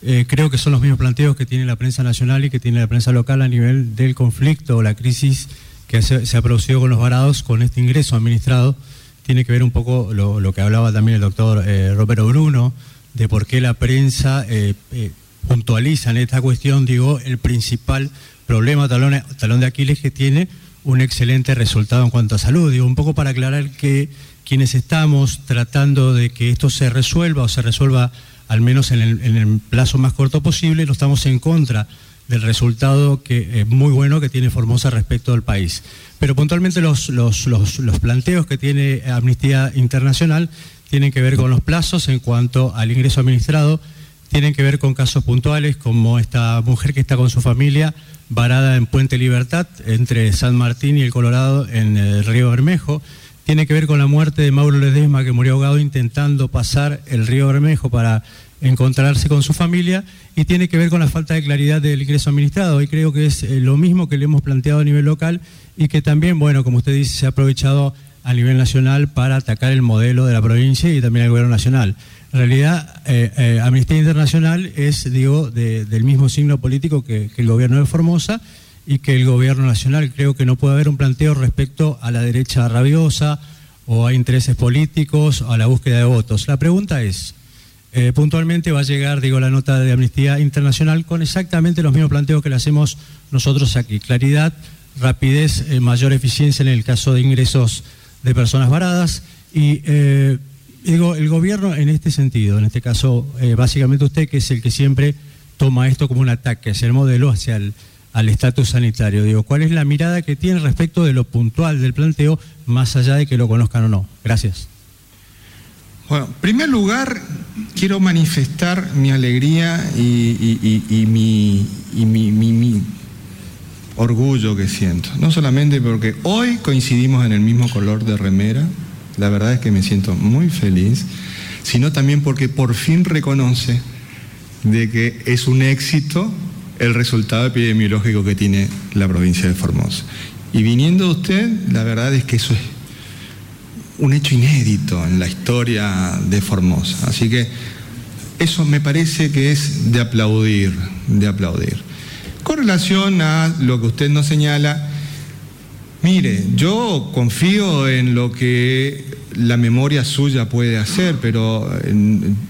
S9: eh, creo que son los mismos planteos que tiene la prensa nacional y que tiene la prensa local a nivel del conflicto o la crisis que se, ha producido con los varados, con este ingreso administrado. Tiene que ver un poco lo, que hablaba también el doctor eh, Roberto Bruno, de por qué la prensa eh, puntualiza en esta cuestión, digo, el principal problema, talón, talón de Aquiles, que tiene un excelente resultado en cuanto a salud. Digo, un poco para aclarar que quienes estamos tratando de que esto se resuelva o se resuelva al menos en el, plazo más corto posible, no estamos en contra del resultado que es muy bueno que tiene Formosa respecto al país. Pero puntualmente los, los, planteos que tiene Amnistía Internacional tienen que ver con los plazos en cuanto al ingreso administrado, tienen que ver con casos puntuales como esta mujer que está con su familia varada en Puente Libertad entre San Martín y el Colorado en el río Bermejo, tiene que ver con la muerte de Mauro Ledesma, que murió ahogado intentando pasar el río Bermejo para encontrarse con su familia y tiene que ver con la falta de claridad del ingreso administrado. Y creo que es eh, lo mismo que le hemos planteado a nivel local y que también, bueno, como usted dice, se ha aprovechado a nivel nacional para atacar el modelo de la provincia y también el gobierno nacional. En realidad, eh, eh, Amnistía Internacional es, digo, del mismo signo político que, que el gobierno de Formosa y que el gobierno nacional creo que no puede haber un planteo respecto a la derecha rabiosa o a intereses políticos o a la búsqueda de votos. La pregunta es, eh, puntualmente va a llegar, digo, la nota de Amnistía Internacional con exactamente los mismos planteos que le hacemos nosotros aquí. Claridad, rapidez, eh, mayor eficiencia en el caso de ingresos de personas varadas y eh, digo, el gobierno en este sentido, en este caso, básicamente usted que es el que siempre toma esto como un ataque hacia el modelo, hacia el al estatus sanitario. Digo, ¿cuál es la mirada que tiene respecto de lo puntual del planteo, más allá de que lo conozcan o no? Gracias.
S2: Bueno, en primer lugar, quiero manifestar mi alegría y, mi, orgullo que siento. No solamente porque hoy coincidimos en el mismo color de remera, la verdad es que me siento muy feliz, sino también porque por fin reconoce de que es un éxito el resultado epidemiológico que tiene la provincia de Formosa. Y viniendo usted, la verdad es que eso es un hecho inédito en la historia de Formosa. Así que eso me parece que es de aplaudir, de aplaudir. Con relación a lo que usted nos señala, mire, yo confío en lo que la memoria suya puede hacer, pero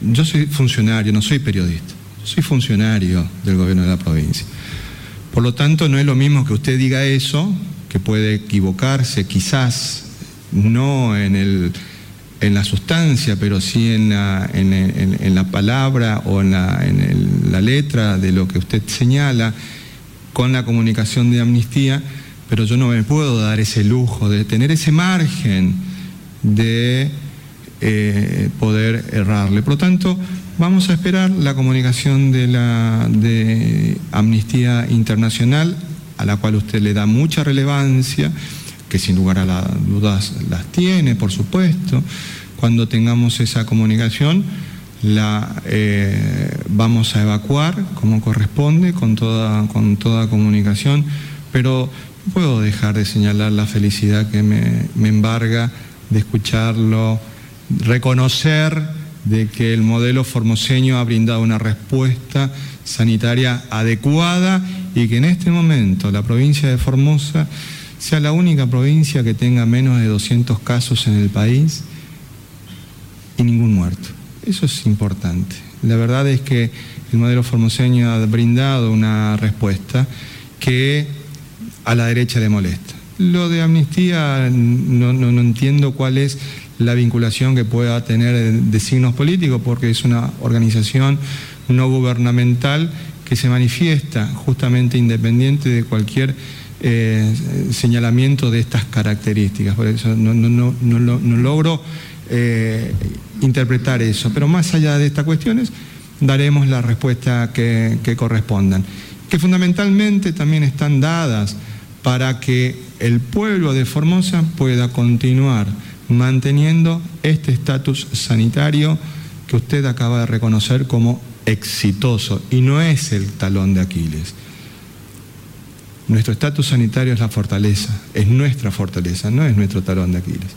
S2: yo soy funcionario, no soy periodista. Soy funcionario del gobierno de la provincia. Por lo tanto, no es lo mismo que usted diga eso, que puede equivocarse quizás no en, el, en la sustancia, pero sí en la, en, la palabra o en, la, la letra de lo que usted señala con la comunicación de amnistía, pero yo no me puedo dar ese lujo de tener ese margen de eh, poder errarle. Por lo tanto, vamos a esperar la comunicación de, la, de Amnistía Internacional, a la cual usted le da mucha relevancia que sin lugar a las dudas las tiene, por supuesto. Cuando tengamos esa comunicación, la eh, vamos a evacuar como corresponde, con toda, con toda comunicación, pero no puedo dejar de señalar la felicidad que me, me embarga de escucharlo, reconocer de que el modelo formoseño ha brindado una respuesta sanitaria adecuada y que en este momento la provincia de Formosa sea la única provincia que tenga menos de 200 casos en el país y ningún muerto. Eso es importante. La verdad es que el modelo formoseño ha brindado una respuesta que a la derecha le molesta. Lo de amnistía no, no, entiendo cuál es la vinculación que pueda tener de signos políticos, porque es una organización no gubernamental que se manifiesta justamente independiente de cualquier eh, señalamiento de estas características. Por eso no, no, logro eh, interpretar eso. Pero más allá de estas cuestiones, daremos la respuesta que correspondan, que fundamentalmente también están dadas para que el pueblo de Formosa pueda continuar manteniendo este estatus sanitario que usted acaba de reconocer como exitoso y no es el talón de Aquiles. Nuestro estatus sanitario es la fortaleza, es nuestra fortaleza, no es nuestro talón de Aquiles.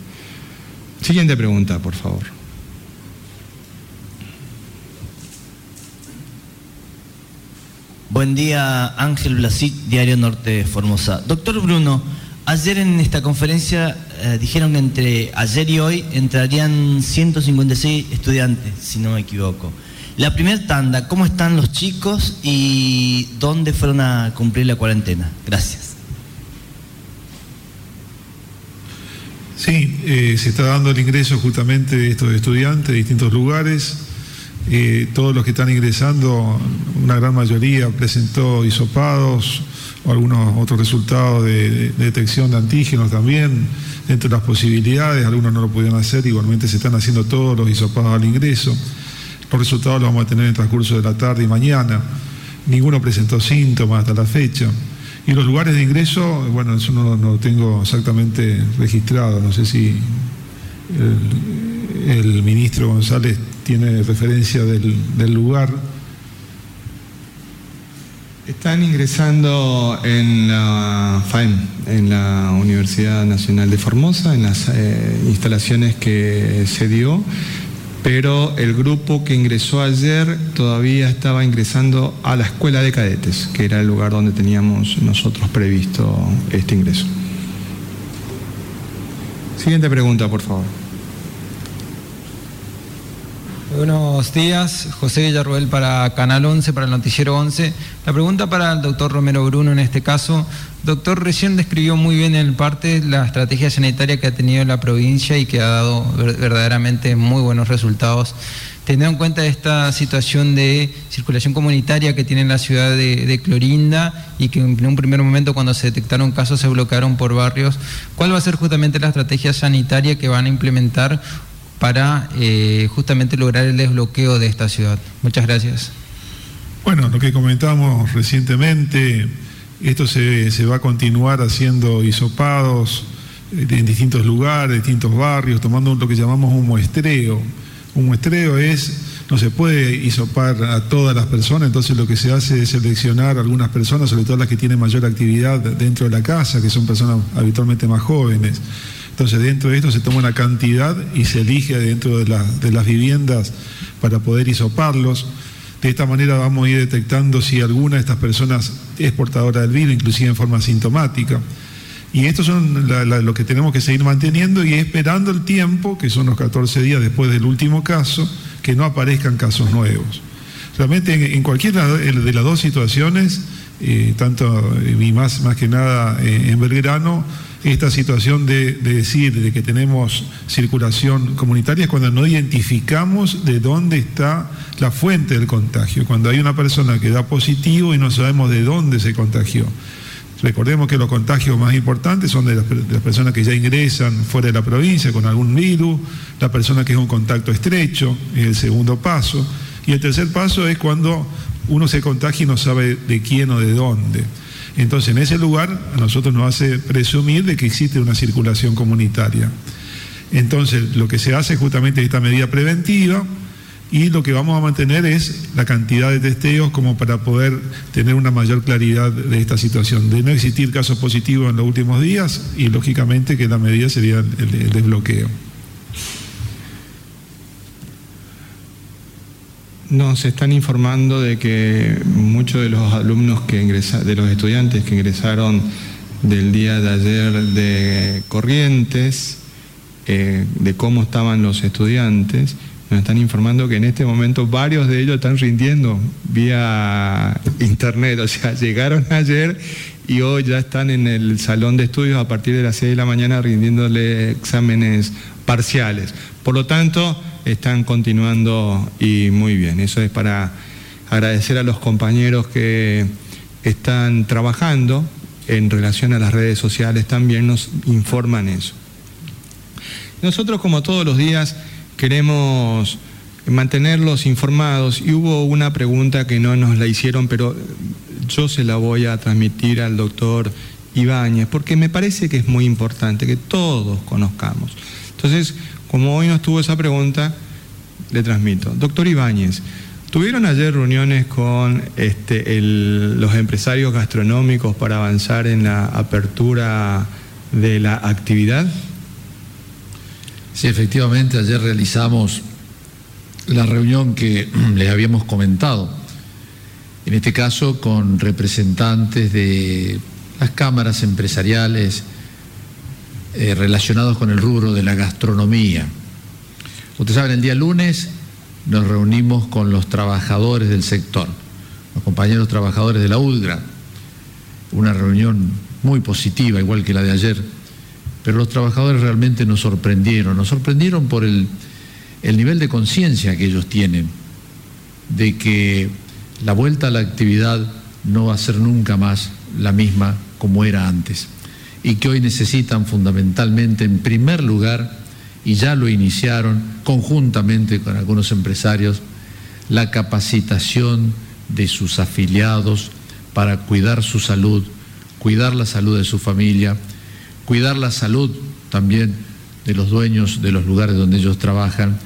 S2: Siguiente pregunta, por favor.
S10: Buen día, Ángel Blasic, Diario Norte Formosa. Doctor Bruno, ayer en esta conferencia eh, dijeron que entre ayer y hoy entrarían 156 estudiantes, si no me equivoco. La primera tanda, ¿cómo están los chicos y dónde fueron a cumplir la cuarentena? Gracias.
S5: Sí, eh, se está dando el ingreso justamente de estos estudiantes de distintos lugares. Eh, todos los que están ingresando, una gran mayoría presentó hisopados algunos otros resultados de, detección de antígenos también, dentro de las posibilidades, algunos no lo pudieron hacer, igualmente se están haciendo todos los hisopados al ingreso. Los resultados los vamos a tener en el transcurso de la tarde y mañana. Ninguno presentó síntomas hasta la fecha. Y los lugares de ingreso, bueno, eso no, lo tengo exactamente registrado. No sé si el, ministro González tiene referencia del lugar.
S2: Están ingresando en la FAEM, en la Universidad Nacional de Formosa, en las eh, instalaciones que se dio, pero el grupo que ingresó ayer todavía estaba ingresando a la Escuela de Cadetes, que era el lugar donde teníamos nosotros previsto este ingreso. Siguiente pregunta, por favor.
S11: Buenos días, José Villarruel para Canal 11, para el Noticiero 11. La pregunta para el doctor Romero Bruno en este caso. Doctor, recién describió muy bien en parte la estrategia sanitaria que ha tenido la provincia y que ha dado verdaderamente muy buenos resultados. Teniendo en cuenta esta situación de circulación comunitaria que tiene la ciudad de, Clorinda y que en un primer momento cuando se detectaron casos se bloquearon por barrios, ¿cuál va a ser justamente la estrategia sanitaria que van a implementar para eh, justamente lograr el desbloqueo de esta ciudad. Muchas gracias.
S5: Bueno, lo que comentamos recientemente, esto se, se va a continuar haciendo hisopados eh, en distintos lugares, distintos barrios, tomando lo que llamamos un muestreo. Un muestreo es, no se puede hisopar a todas las personas, entonces lo que se hace es seleccionar a algunas personas, sobre todo las que tienen mayor actividad dentro de la casa, que son personas habitualmente más jóvenes. Entonces dentro de esto se toma una cantidad y se elige dentro de, la, de las viviendas para poder hisoparlos. De esta manera vamos a ir detectando si alguna de estas personas es portadora del virus, inclusive en forma sintomática. Y esto son lo que tenemos que seguir manteniendo y esperando el tiempo, que son los 14 días después del último caso, que no aparezcan casos nuevos. Realmente en, en cualquiera de las dos situaciones, eh, tanto y más, más que nada eh, en Belgrano, esta situación de, de, decir de que tenemos circulación comunitaria es cuando no identificamos de dónde está la fuente del contagio, cuando hay una persona que da positivo y no sabemos de dónde se contagió. Recordemos que los contagios más importantes son de las, personas que ya ingresan fuera de la provincia con algún virus, la persona que es un contacto estrecho, es el segundo paso, y el tercer paso es cuando uno se contagia y no sabe de quién o de dónde. Entonces, en ese lugar a nosotros nos hace presumir de que existe una circulación comunitaria. Entonces, lo que se hace es justamente esta medida preventiva y lo que vamos a mantener es la cantidad de testeos como para poder tener una mayor claridad de esta situación. De no existir casos positivos en los últimos días y lógicamente que la medida sería el, el desbloqueo.
S2: Nos están informando de que muchos de los alumnos que ingresaron, de los estudiantes que ingresaron del día de ayer de Corrientes, eh, de cómo estaban los estudiantes, nos están informando que en este momento varios de ellos están rindiendo vía internet, o sea, llegaron ayer y hoy ya están en el salón de estudios a partir de las 6 de la mañana rindiéndole exámenes parciales. Por lo tanto, están continuando y muy bien. Eso es para agradecer a los compañeros que están trabajando en relación a las redes sociales, también nos informan eso. Nosotros, como todos los días, queremos mantenerlos informados y hubo una pregunta que no nos la hicieron, pero yo se la voy a transmitir al doctor Ibáñez, porque me parece que es muy importante que todos conozcamos. Entonces, como hoy nos tuvo esa pregunta, le transmito. Doctor Ibáñez, ¿tuvieron ayer reuniones con este, los empresarios gastronómicos para avanzar en la apertura de la actividad?
S3: Sí, efectivamente, ayer realizamos la reunión que les habíamos comentado, en este caso con representantes de las cámaras empresariales, eh, relacionados con el rubro de la gastronomía. Ustedes saben, el día lunes nos reunimos con los trabajadores del sector, los compañeros trabajadores de la UDGRA, una reunión muy positiva, igual que la de ayer, pero los trabajadores realmente nos sorprendieron, nos sorprendieron por el, el nivel de conciencia que ellos tienen, de que la vuelta a la actividad no va a ser nunca más la misma como era antes y que hoy necesitan fundamentalmente, en primer lugar, y ya lo iniciaron conjuntamente con algunos empresarios, la capacitación de sus afiliados para cuidar su salud, cuidar la salud de su familia, cuidar la salud también de los dueños de los lugares donde ellos trabajan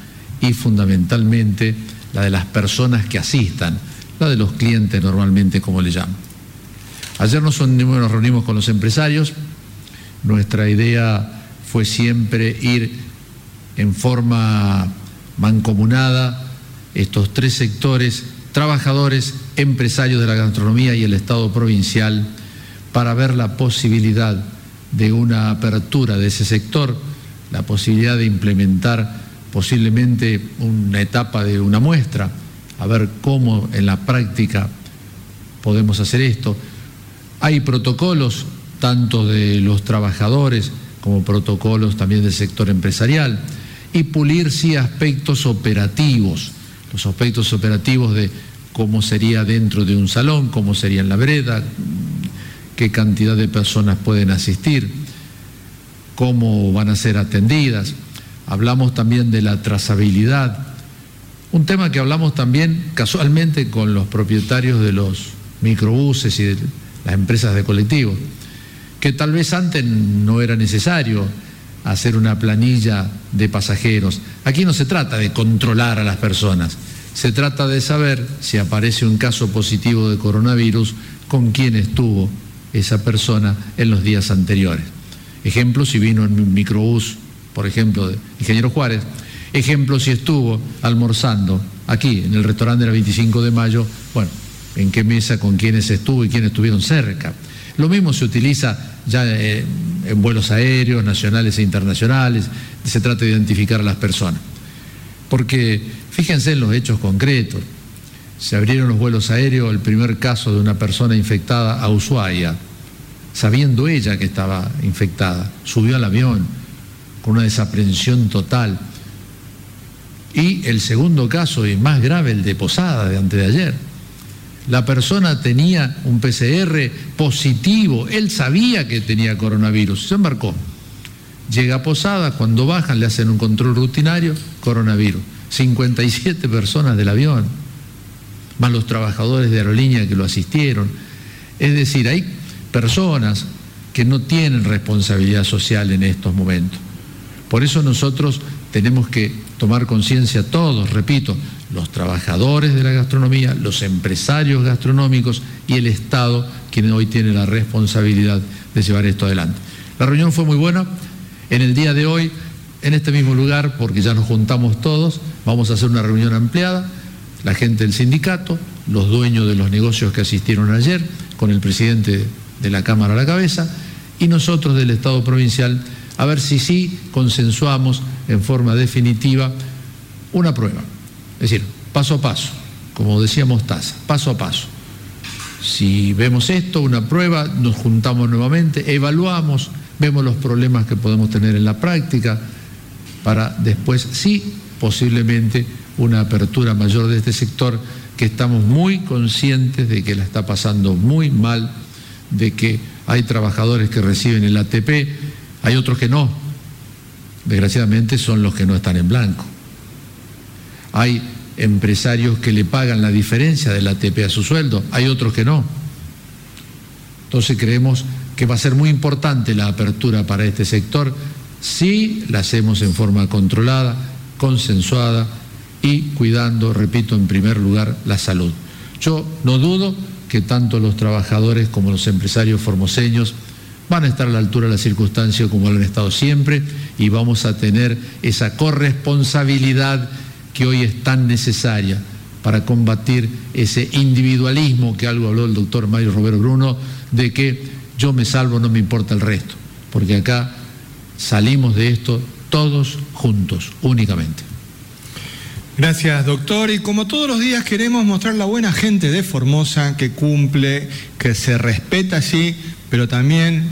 S3: y fundamentalmente la de las personas que asistan, la de los clientes normalmente como le llaman. Ayer nos, nos reunimos con los empresarios, nuestra idea fue siempre ir en forma mancomunada estos tres sectores, trabajadores, empresarios de la gastronomía y el Estado provincial, para ver la posibilidad de una apertura de ese sector, la posibilidad de implementar posiblemente una etapa de una muestra, a ver cómo en la práctica podemos hacer esto. Hay protocolos tanto de los trabajadores como protocolos también del sector empresarial y pulir sí aspectos operativos, los aspectos operativos de cómo sería dentro de un salón, cómo sería en la vereda, qué cantidad de personas pueden asistir, cómo van a ser atendidas. Hablamos también de la trazabilidad, un tema que hablamos también casualmente con los propietarios de los microbuses y de las empresas de colectivos, que tal vez antes no era necesario hacer una planilla de pasajeros. Aquí no se trata de controlar a las personas, se trata de saber si aparece un caso positivo de coronavirus con quién estuvo esa persona en los días anteriores. Ejemplo, si vino en un microbús, por ejemplo, de Ingeniero Juárez, ejemplo, si estuvo almorzando aquí en el restaurante de la 25 de mayo, bueno, en qué mesa, con quiénes estuvo y quiénes estuvieron cerca. Lo mismo se utiliza ya eh, en vuelos aéreos, nacionales e internacionales, se trata de identificar a las personas. Porque fíjense en los hechos concretos. Se abrieron los vuelos aéreos, el primer caso de una persona infectada a Ushuaia, sabiendo ella que estaba infectada, subió al avión con una desaprensión total. Y el segundo caso, y más grave, el de Posada de antes de ayer. La persona tenía un PCR positivo, él sabía que tenía coronavirus, se embarcó. Llega a Posada, cuando bajan le hacen un control rutinario, coronavirus. 57 personas del avión, más los trabajadores de aerolínea que lo asistieron. Es decir, hay personas que no tienen responsabilidad social en estos momentos. Por eso nosotros tenemos que tomar conciencia todos, repito, los trabajadores de la gastronomía, los empresarios gastronómicos y el Estado, quien hoy tiene la responsabilidad de llevar esto adelante. La reunión fue muy buena. En el día de hoy, en este mismo lugar, porque ya nos juntamos todos, vamos a hacer una reunión ampliada, la gente del sindicato, los dueños de los negocios que asistieron ayer, con el presidente de la Cámara a la cabeza, y nosotros del Estado provincial, a ver si sí consensuamos en forma definitiva una prueba. Es decir, paso a paso, como decíamos Taza, paso a paso. Si vemos esto, una prueba, nos juntamos nuevamente, evaluamos, vemos los problemas que podemos tener en la práctica, para después sí, posiblemente, una apertura mayor de este sector que estamos muy conscientes de que la está pasando muy mal, de que hay trabajadores que reciben el ATP, hay otros que no. Desgraciadamente son los que no están en blanco. Hay empresarios que le pagan la diferencia del ATP a su sueldo, hay otros que no. Entonces creemos que va a ser muy importante la apertura para este sector si la hacemos en forma controlada, consensuada y cuidando, repito, en primer lugar la salud. Yo no dudo que tanto los trabajadores como los empresarios formoseños van a estar a la altura de la circunstancia como lo han estado siempre y vamos a tener esa corresponsabilidad que hoy es tan necesaria para combatir ese individualismo que algo habló el doctor Mario Roberto Bruno, de que yo me salvo, no me importa el resto, porque acá salimos de esto todos juntos, únicamente.
S2: Gracias, doctor. Y como todos los días queremos mostrar la buena gente de Formosa que cumple, que se respeta así, pero también...